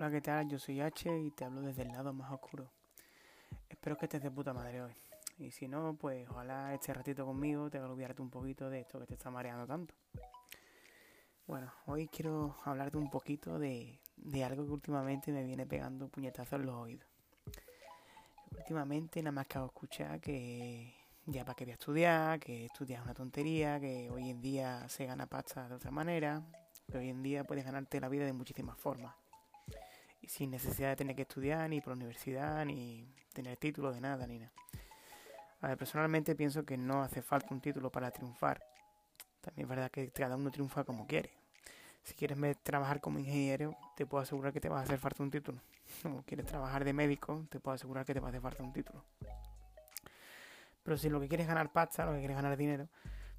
Hola, ¿qué tal? Yo soy H y te hablo desde el lado más oscuro. Espero que estés de puta madre hoy. Y si no, pues ojalá este ratito conmigo te olvidarte un poquito de esto que te está mareando tanto. Bueno, hoy quiero hablarte un poquito de, de algo que últimamente me viene pegando puñetazos en los oídos. Últimamente nada más que hago escuchar que ya para qué voy a estudiar, que estudiar es una tontería, que hoy en día se gana pasta de otra manera, que hoy en día puedes ganarte la vida de muchísimas formas sin necesidad de tener que estudiar ni por universidad, ni tener título de nada, ni nada. A ver, personalmente pienso que no hace falta un título para triunfar. También es verdad que cada uno triunfa como quiere. Si quieres trabajar como ingeniero, te puedo asegurar que te va a hacer falta un título. O quieres trabajar de médico, te puedo asegurar que te va a hacer falta un título. Pero si lo que quieres es ganar pasta, lo que quieres ganar dinero,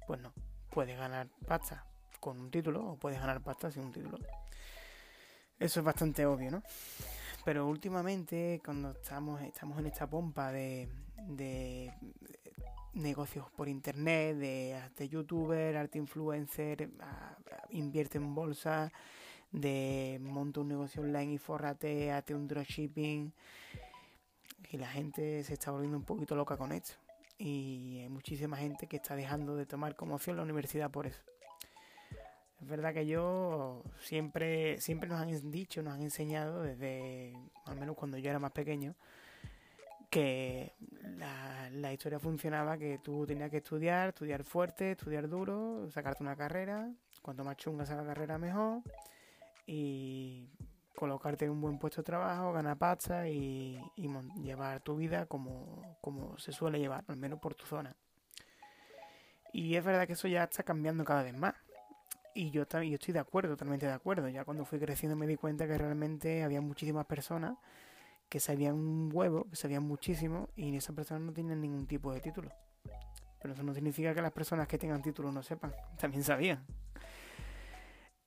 pues no. Puedes ganar pasta con un título o puedes ganar pasta sin un título. Eso es bastante obvio, ¿no? Pero últimamente, cuando estamos, estamos en esta pompa de, de negocios por internet, de arte youtuber, arte influencer, invierte en bolsa, de monta un negocio online y forrate, hazte un dropshipping. Y la gente se está volviendo un poquito loca con esto. Y hay muchísima gente que está dejando de tomar como opción la universidad por eso. Es verdad que yo siempre, siempre nos han dicho, nos han enseñado desde, al menos cuando yo era más pequeño, que la, historia funcionaba que tú tenías que estudiar, estudiar fuerte, estudiar duro, sacarte una carrera, cuanto más chunga sea la carrera mejor, y colocarte en un buen puesto de trabajo, ganar pasta y, y llevar tu vida como, como se suele llevar, al menos por tu zona. Y es verdad que eso ya está cambiando cada vez más. Y yo, yo estoy de acuerdo, totalmente de acuerdo. Ya cuando fui creciendo me di cuenta que realmente había muchísimas personas que sabían un huevo, que sabían muchísimo, y esas personas no tienen ningún tipo de título. Pero eso no significa que las personas que tengan título no sepan, también sabían.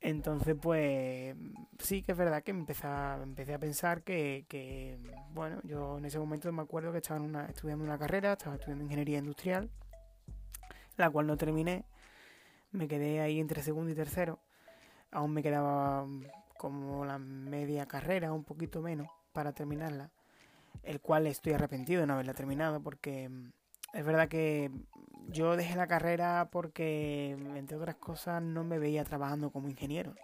Entonces, pues sí que es verdad que empecé a, empecé a pensar que, que, bueno, yo en ese momento me acuerdo que estaba una, estudiando una carrera, estaba estudiando ingeniería industrial, la cual no terminé me quedé ahí entre segundo y tercero. Aún me quedaba mm, como la media carrera, un poquito menos, para terminarla. El cual estoy arrepentido de no haberla terminado porque mm, es verdad que yo dejé la carrera porque, entre otras cosas, no me veía trabajando como ingeniero.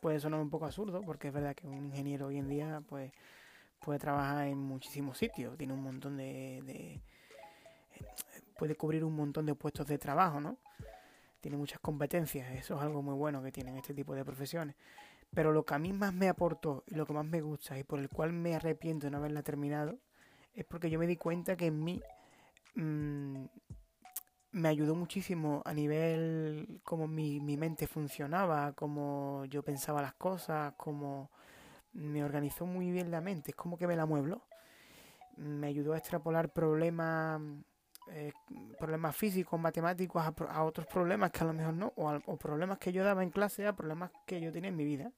Puede sonar un poco absurdo porque es verdad que un ingeniero hoy en día pues puede trabajar en muchísimos sitios, tiene un montón de, de eh, puede cubrir un montón de puestos de trabajo, ¿no? Tiene muchas competencias, eso es algo muy bueno que tienen este tipo de profesiones. Pero lo que a mí más me aportó y lo que más me gusta y por el cual me arrepiento de no haberla terminado es porque yo me di cuenta que en mí mm, me ayudó muchísimo a nivel como mi, mi mente funcionaba, como yo pensaba las cosas, como me organizó muy bien la mente, es como que me la muebló. Me ayudó a extrapolar problemas eh, problemas físicos, matemáticos, a, otros problemas que a lo mejor no, o, problemas que yo daba en clase a problemas que yo tenía en mi vida.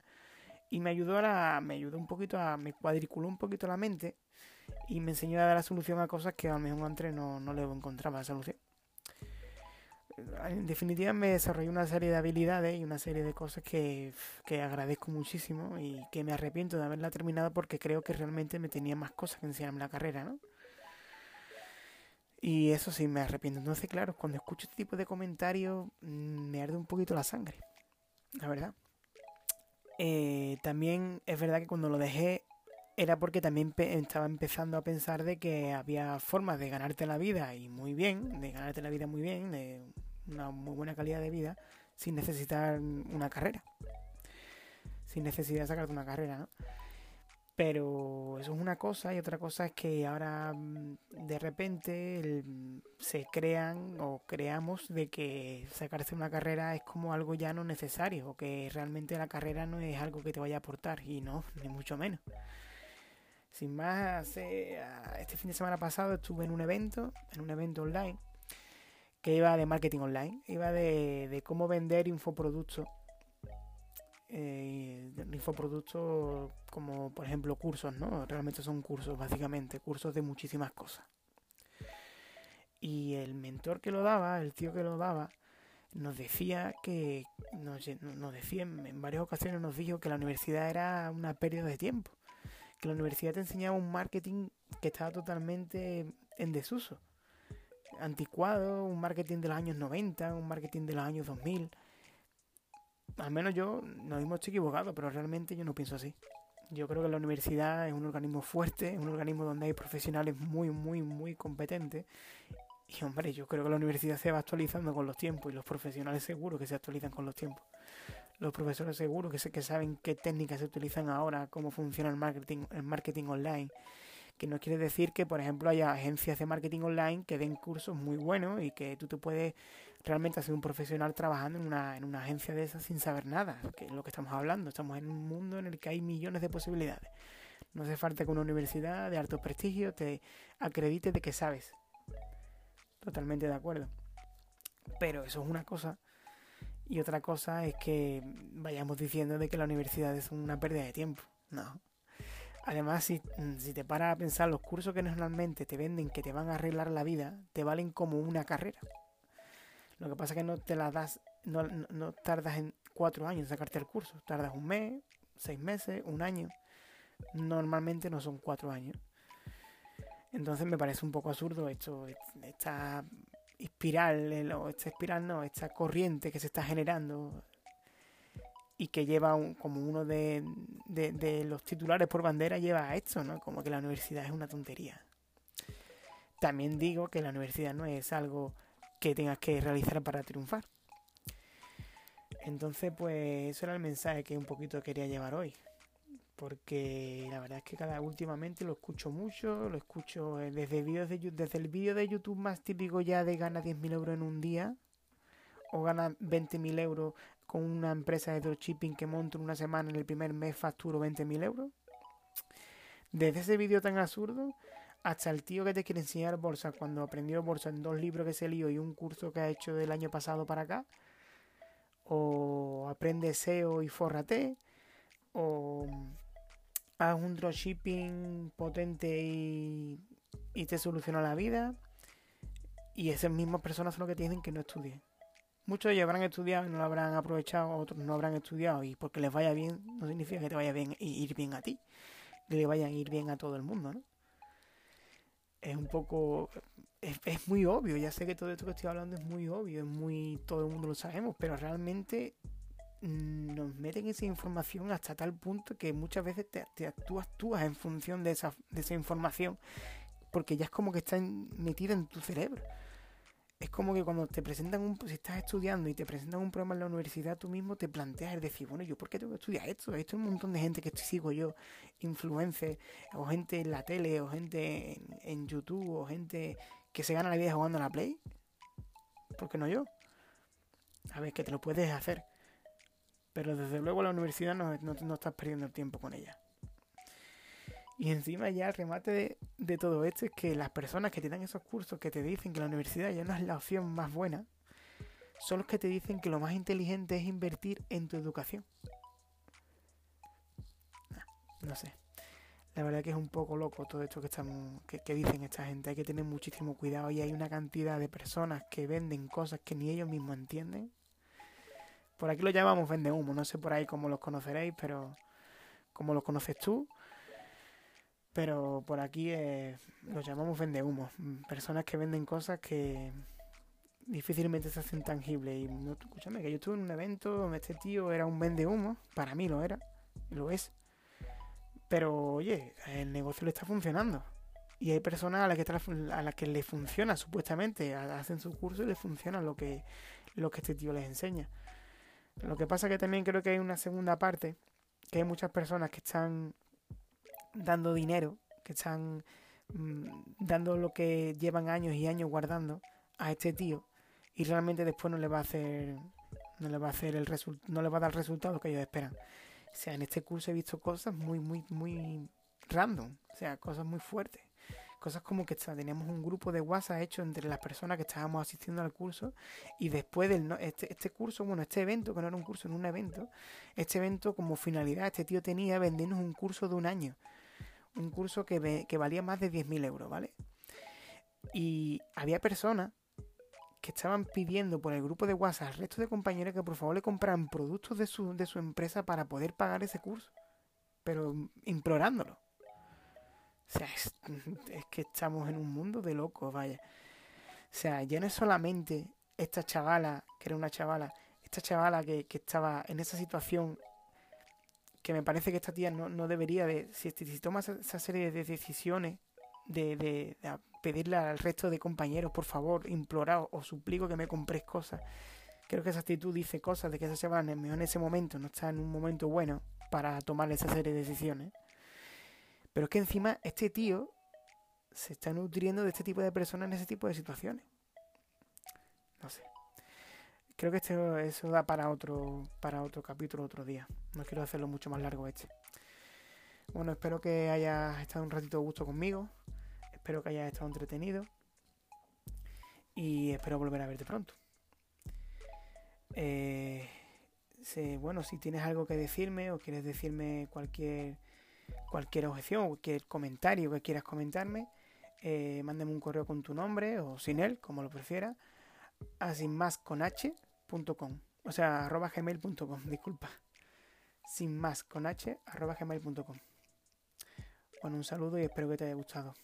Y me ayudó a me ayudó un poquito a, me cuadriculó un poquito la mente y me enseñó a dar la solución a cosas que a lo mejor antes no, no le encontraba la solución. En definitiva me desarrollé una serie de habilidades y una serie de cosas que, que agradezco muchísimo y que me arrepiento de haberla terminado porque creo que realmente me tenía más cosas que enseñarme la carrera, ¿no? Y eso sí, me arrepiento. Entonces, claro, cuando escucho este tipo de comentarios, mm, me arde un poquito la sangre. La verdad. Eh, también es verdad que cuando lo dejé era porque también estaba empezando a pensar de que había formas de ganarte la vida y muy bien, de ganarte la vida muy bien, de una muy buena calidad de vida, sin necesitar una carrera. Sin necesidad de sacarte una carrera, ¿no? Pero eso es una cosa y otra cosa es que ahora mm, de repente se crean o creamos de que sacarse una carrera es como algo ya no necesario o que realmente la carrera no es algo que te vaya a aportar y no, ni mucho menos. Sin más, este fin de semana pasado estuve en un evento, en un evento online, que iba de marketing online, iba de, de cómo vender infoproductos eh, infoproductos como por ejemplo cursos, ¿no? Realmente son cursos, básicamente, cursos de muchísimas cosas. Y el mentor que lo daba, el tío que lo daba, nos decía que, nos, decía en varias ocasiones, nos dijo que la universidad era una pérdida de tiempo, que la universidad te enseñaba un marketing que estaba totalmente en desuso, anticuado, un marketing de los años 90, un marketing de los años 2000. Al menos yo, no hemos equivocado, pero realmente yo no pienso así. Yo creo que la universidad es un organismo fuerte, es un organismo donde hay profesionales muy, muy, muy competentes. Y hombre, yo creo que la universidad se va actualizando con los tiempos y los profesionales seguros que se actualizan con los tiempos. Los profesores seguros que, sé, que saben qué técnicas se utilizan ahora, cómo funciona el marketing, el marketing online. Que no quiere decir que, por ejemplo, haya agencias de marketing online que den cursos muy buenos y que tú te puedes realmente ser un profesional trabajando en una, en una agencia de esas sin saber nada, que es lo que estamos hablando. Estamos en un mundo en el que hay millones de posibilidades. No hace falta que una universidad de alto prestigio te acredite de que sabes. Totalmente de acuerdo. Pero eso es una cosa. Y otra cosa es que vayamos diciendo de que la universidad es una pérdida de tiempo. No. Además, si, si te paras a pensar, los cursos que normalmente te venden que te van a arreglar la vida, te valen como una carrera. Lo que pasa es que no te la das, no, no, tardas en cuatro años en sacarte el curso. Tardas un mes, seis meses, un año. Normalmente no son cuatro años. Entonces me parece un poco absurdo esto, esta espiral, esta espiral no, esta corriente que se está generando y que lleva como uno de, los titulares por bandera lleva a esto, ¿no? Como que la universidad es una tontería. También digo que la universidad no es algo que tengas que realizar para triunfar. Entonces, pues eso era el mensaje que un poquito quería llevar hoy. Porque la verdad es que cada últimamente lo escucho mucho, lo escucho desde, vídeos de, desde el vídeo de YouTube más típico ya de gana 10.000 euros en un día o gana 20.000 euros con una empresa de dropshipping que monto en una semana en el primer mes facturo 20.000 euros. Desde ese vídeo tan absurdo hasta el tío que te quiere enseñar bolsa cuando aprendió bolsa en dos libros que se lío y un curso que ha hecho del año pasado para acá. O aprende SEO y fórrate. O haz un dropshipping potente y, y te soluciona la vida. Y esas mismas personas son los que tienen que no estudien. Muchos de ellos habrán estudiado y no lo habrán aprovechado, otros no habrán estudiado y porque les vaya bien no significa que te vaya bien ir bien a ti, que le vayan a ir bien a todo el mundo, ¿no? es un poco es, muy obvio ya sé que todo esto que estoy hablando es muy obvio es muy todo el mundo lo sabemos pero realmente nos meten esa información hasta tal punto que muchas veces te, te tú actúas en función de esa, de esa información porque ya es como que está metida en tu cerebro es como que cuando te presentan un, si estás estudiando y te presentan un programa en la universidad, tú mismo te planteas el decir, bueno, ¿yo por qué tengo que estudiar esto? Esto es un montón de gente que sigo yo, influencers, o gente en la tele, o gente en, YouTube, o gente que se gana la vida jugando a la Play. ¿Por qué no yo? A ver, que te lo puedes hacer. Pero desde luego la universidad no, no, no estás perdiendo el tiempo con ella. Y encima ya el remate de, todo esto es que las personas que te dan esos cursos que te dicen que la universidad ya no es la opción más buena, son los que te dicen que lo más inteligente es invertir en tu educación. No sé. La verdad que es un poco loco todo esto que, estamos, que, que, dicen esta gente. Hay que tener muchísimo cuidado y hay una cantidad de personas que venden cosas que ni ellos mismos entienden. Por aquí lo llamamos vende humo. No sé por ahí cómo los conoceréis, pero como los conoces tú, pero por aquí eh, los llamamos vendehumos, personas que venden cosas que difícilmente se hacen tangibles. Y no, escúchame, que yo estuve en un evento donde este tío era un vendehumo, para mí lo era, lo es. Pero oye, el negocio le está funcionando. Y hay personas a las que, a las que le funciona, supuestamente, hacen su curso y les funciona lo que, lo que este tío les enseña. Lo que pasa que también creo que hay una segunda parte, que hay muchas personas que están dando dinero, que están mm, dando lo que llevan años y años guardando a este tío y realmente después no le va a hacer no le va a hacer el no le va a dar el resultado que ellos esperan. O sea, en este curso he visto cosas muy muy muy random, o sea, cosas muy fuertes. Cosas como que teníamos un grupo de WhatsApp hecho entre las personas que estábamos asistiendo al curso y después del este, este curso, bueno, este evento, que no era un curso, en un evento, este evento como finalidad, este tío tenía vendernos un curso de un año un curso que, valía más de 10.000 euros, ¿vale? Y había personas que estaban pidiendo por el grupo de WhatsApp al resto de compañeros que por favor le compraran productos de su, de su empresa para poder pagar ese curso. Pero implorándolo. O sea, es, es que estamos en un mundo de locos, vaya. O sea, ya no es solamente esta chavala, que era una chavala, esta chavala que, que estaba en esa situación, que me parece que esta tía no, no debería de, si, si toma esa serie de decisiones, de, de, de, pedirle al resto de compañeros, por favor, implorar o suplico que me compréis cosas. Creo que esa actitud dice cosas de que esa chavala en ese momento no está en un momento bueno para tomar esa serie de decisiones. Pero es que encima este tío se está nutriendo de este tipo de personas en ese tipo de situaciones. No sé. Creo que este, eso da para otro, para otro capítulo otro día. No quiero hacerlo mucho más largo este. Bueno, espero que hayas estado un ratito de gusto conmigo. Espero que hayas estado entretenido. Y espero volver a verte pronto. Eh, bueno, si tienes algo que decirme o quieres decirme cualquier cualquier objeción, cualquier comentario que quieras comentarme, eh, mándame un correo con tu nombre o sin él, como lo prefieras, a sinmasconh.com, o sea, arroba gmail.com, disculpa. Sin más con h, arroba gmail.com. Bueno, un saludo y espero que te haya gustado.